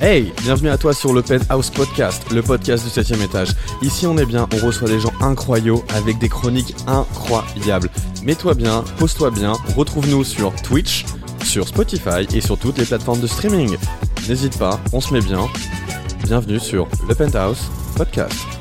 Hey, bienvenue à toi sur le Penthouse Podcast, le podcast du 7 étage. Ici on est bien, on reçoit des gens incroyables avec des chroniques incroyables. Mets-toi bien, pose-toi bien, retrouve-nous sur Twitch, sur Spotify et sur toutes les plateformes de streaming. N'hésite pas, on se met bien. Bienvenue sur le Penthouse Podcast.